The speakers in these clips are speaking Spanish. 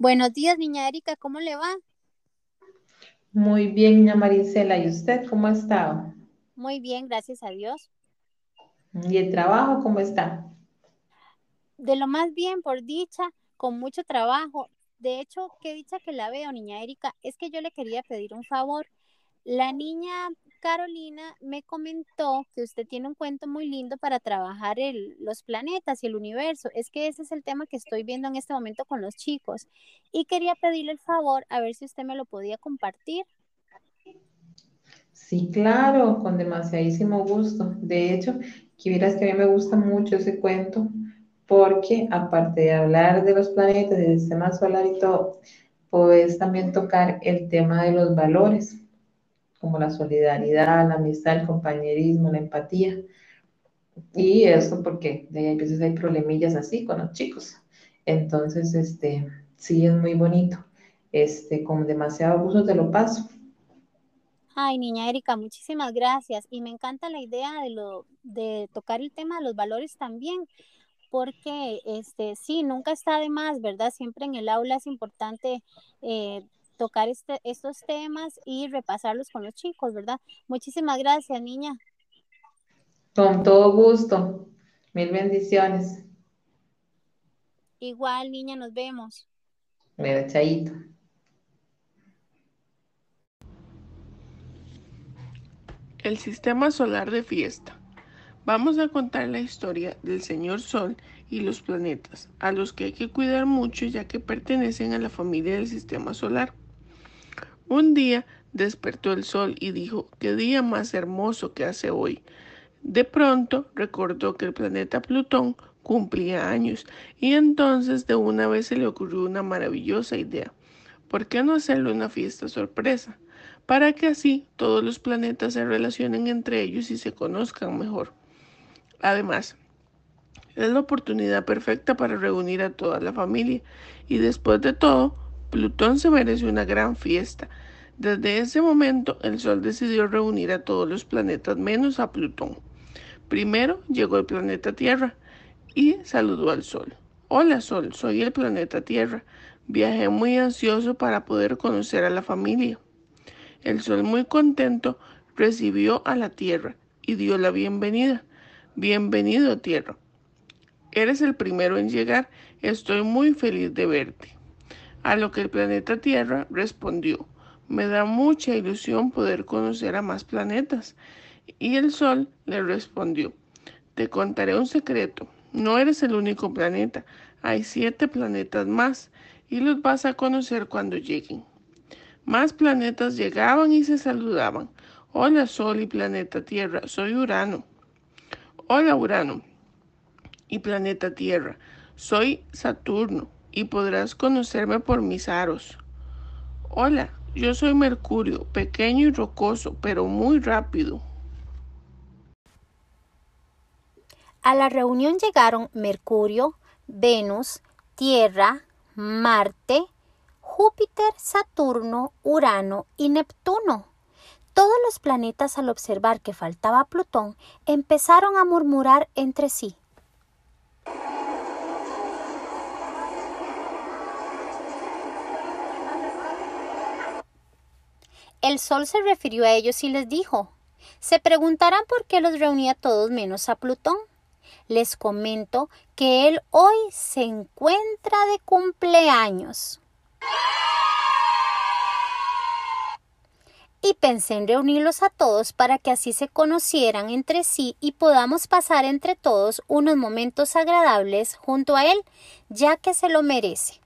Buenos días, niña Erika, ¿cómo le va? Muy bien, niña Marisela. ¿Y usted cómo ha estado? Muy bien, gracias a Dios. ¿Y el trabajo cómo está? De lo más bien, por dicha, con mucho trabajo. De hecho, qué dicha que la veo, niña Erika. Es que yo le quería pedir un favor. La niña Carolina me comentó que usted tiene un cuento muy lindo para trabajar los planetas y el universo. Es que ese es el tema que estoy viendo en este momento con los chicos. Y quería pedirle el favor a ver si usted me lo podía compartir. Sí, claro, con demasiadísimo gusto. De hecho, que que a mí me gusta mucho ese cuento porque aparte de hablar de los planetas, del sistema solar y todo, puedes también tocar el tema de los valores como la solidaridad, la amistad, el compañerismo, la empatía. Y eso porque de a veces hay problemillas así con los chicos. Entonces, este, sí es muy bonito. Este, con demasiado gusto te lo paso. Ay, niña Erika, muchísimas gracias. Y me encanta la idea de, lo, de tocar el tema de los valores también, porque este, sí, nunca está de más, ¿verdad? Siempre en el aula es importante eh, tocar este, estos temas y repasarlos con los chicos, ¿verdad? Muchísimas gracias, niña. Con todo gusto. Mil bendiciones. Igual, niña, nos vemos. Bueno, chaito. El sistema solar de fiesta. Vamos a contar la historia del señor Sol y los planetas, a los que hay que cuidar mucho ya que pertenecen a la familia del sistema solar. Un día despertó el sol y dijo, qué día más hermoso que hace hoy. De pronto recordó que el planeta Plutón cumplía años y entonces de una vez se le ocurrió una maravillosa idea. ¿Por qué no hacerle una fiesta sorpresa? Para que así todos los planetas se relacionen entre ellos y se conozcan mejor. Además, es la oportunidad perfecta para reunir a toda la familia y después de todo, Plutón se merece una gran fiesta. Desde ese momento, el Sol decidió reunir a todos los planetas menos a Plutón. Primero llegó el planeta Tierra y saludó al Sol. Hola Sol, soy el planeta Tierra. Viajé muy ansioso para poder conocer a la familia. El Sol muy contento recibió a la Tierra y dio la bienvenida. Bienvenido Tierra. Eres el primero en llegar. Estoy muy feliz de verte. A lo que el planeta Tierra respondió, me da mucha ilusión poder conocer a más planetas. Y el Sol le respondió, te contaré un secreto, no eres el único planeta, hay siete planetas más y los vas a conocer cuando lleguen. Más planetas llegaban y se saludaban. Hola Sol y planeta Tierra, soy Urano. Hola Urano y planeta Tierra, soy Saturno y podrás conocerme por mis aros. Hola, yo soy Mercurio, pequeño y rocoso, pero muy rápido. A la reunión llegaron Mercurio, Venus, Tierra, Marte, Júpiter, Saturno, Urano y Neptuno. Todos los planetas al observar que faltaba Plutón empezaron a murmurar entre sí. El sol se refirió a ellos y les dijo, se preguntarán por qué los reunía todos menos a Plutón. Les comento que él hoy se encuentra de cumpleaños. Y pensé en reunirlos a todos para que así se conocieran entre sí y podamos pasar entre todos unos momentos agradables junto a él, ya que se lo merece.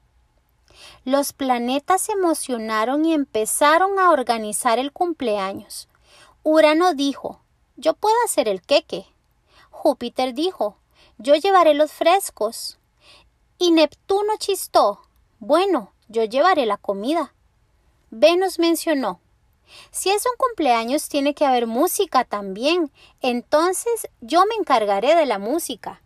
Los planetas se emocionaron y empezaron a organizar el cumpleaños. Urano dijo, yo puedo hacer el queque. Júpiter dijo, yo llevaré los frescos. Y Neptuno chistó, bueno, yo llevaré la comida. Venus mencionó, si es un cumpleaños tiene que haber música también, entonces yo me encargaré de la música.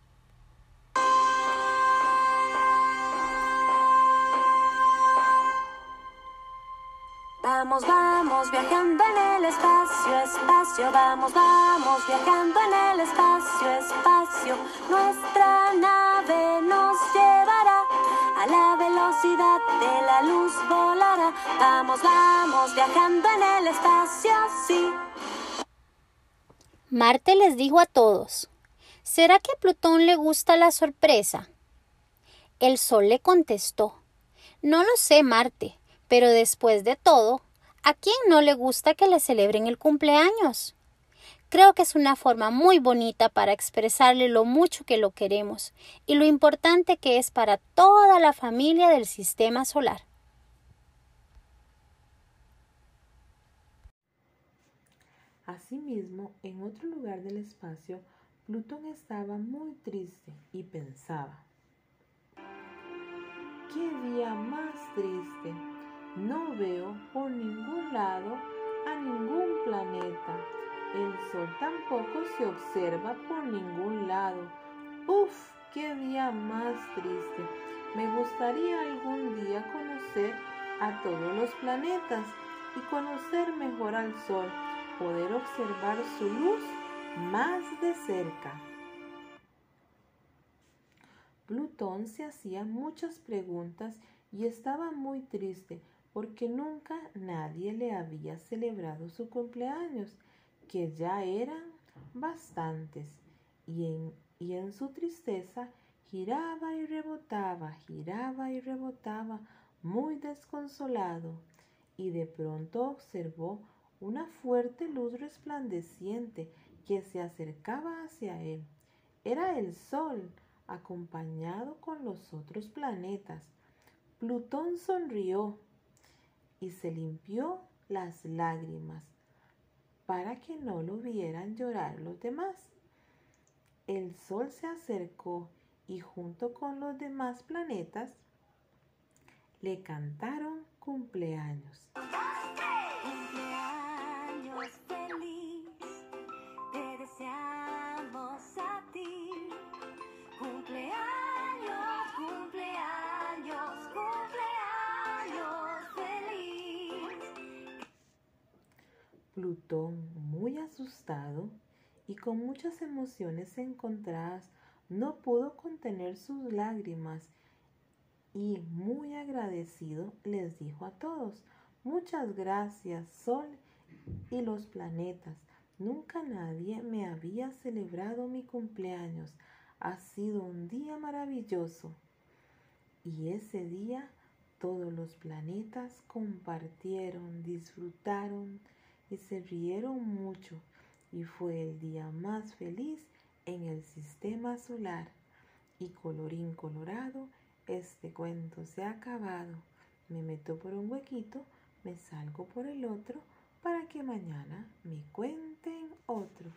Vamos, vamos viajando en el espacio, espacio, vamos, vamos viajando en el espacio, espacio. Nuestra nave nos llevará a la velocidad de la luz volará. Vamos, vamos, viajando en el espacio, sí. Marte les dijo a todos, ¿será que a Plutón le gusta la sorpresa? El Sol le contestó, no lo sé, Marte, pero después de todo, ¿a quién no le gusta que le celebren el cumpleaños? Creo que es una forma muy bonita para expresarle lo mucho que lo queremos y lo importante que es para toda la familia del sistema solar. Asimismo, en otro lugar del espacio, Plutón estaba muy triste y pensaba, ¿qué día más triste? No veo por ningún lado a ningún planeta el sol tampoco se observa por ningún lado. ¡Uf! ¡Qué día más triste! Me gustaría algún día conocer a todos los planetas y conocer mejor al sol, poder observar su luz más de cerca. Plutón se hacía muchas preguntas y estaba muy triste porque nunca nadie le había celebrado su cumpleaños que ya eran bastantes, y en, y en su tristeza giraba y rebotaba, giraba y rebotaba, muy desconsolado, y de pronto observó una fuerte luz resplandeciente que se acercaba hacia él. Era el Sol, acompañado con los otros planetas. Plutón sonrió y se limpió las lágrimas para que no lo vieran llorar los demás. El Sol se acercó y junto con los demás planetas le cantaron cumpleaños. Muy asustado y con muchas emociones encontradas, no pudo contener sus lágrimas y muy agradecido les dijo a todos, muchas gracias Sol y los planetas. Nunca nadie me había celebrado mi cumpleaños. Ha sido un día maravilloso. Y ese día todos los planetas compartieron, disfrutaron, y se rieron mucho y fue el día más feliz en el sistema solar. Y colorín colorado, este cuento se ha acabado. Me meto por un huequito, me salgo por el otro para que mañana me cuenten otro.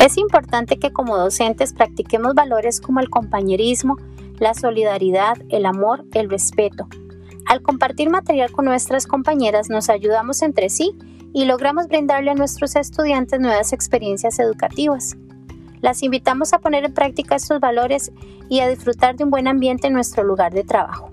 Es importante que como docentes practiquemos valores como el compañerismo, la solidaridad, el amor, el respeto. Al compartir material con nuestras compañeras nos ayudamos entre sí y logramos brindarle a nuestros estudiantes nuevas experiencias educativas. Las invitamos a poner en práctica estos valores y a disfrutar de un buen ambiente en nuestro lugar de trabajo.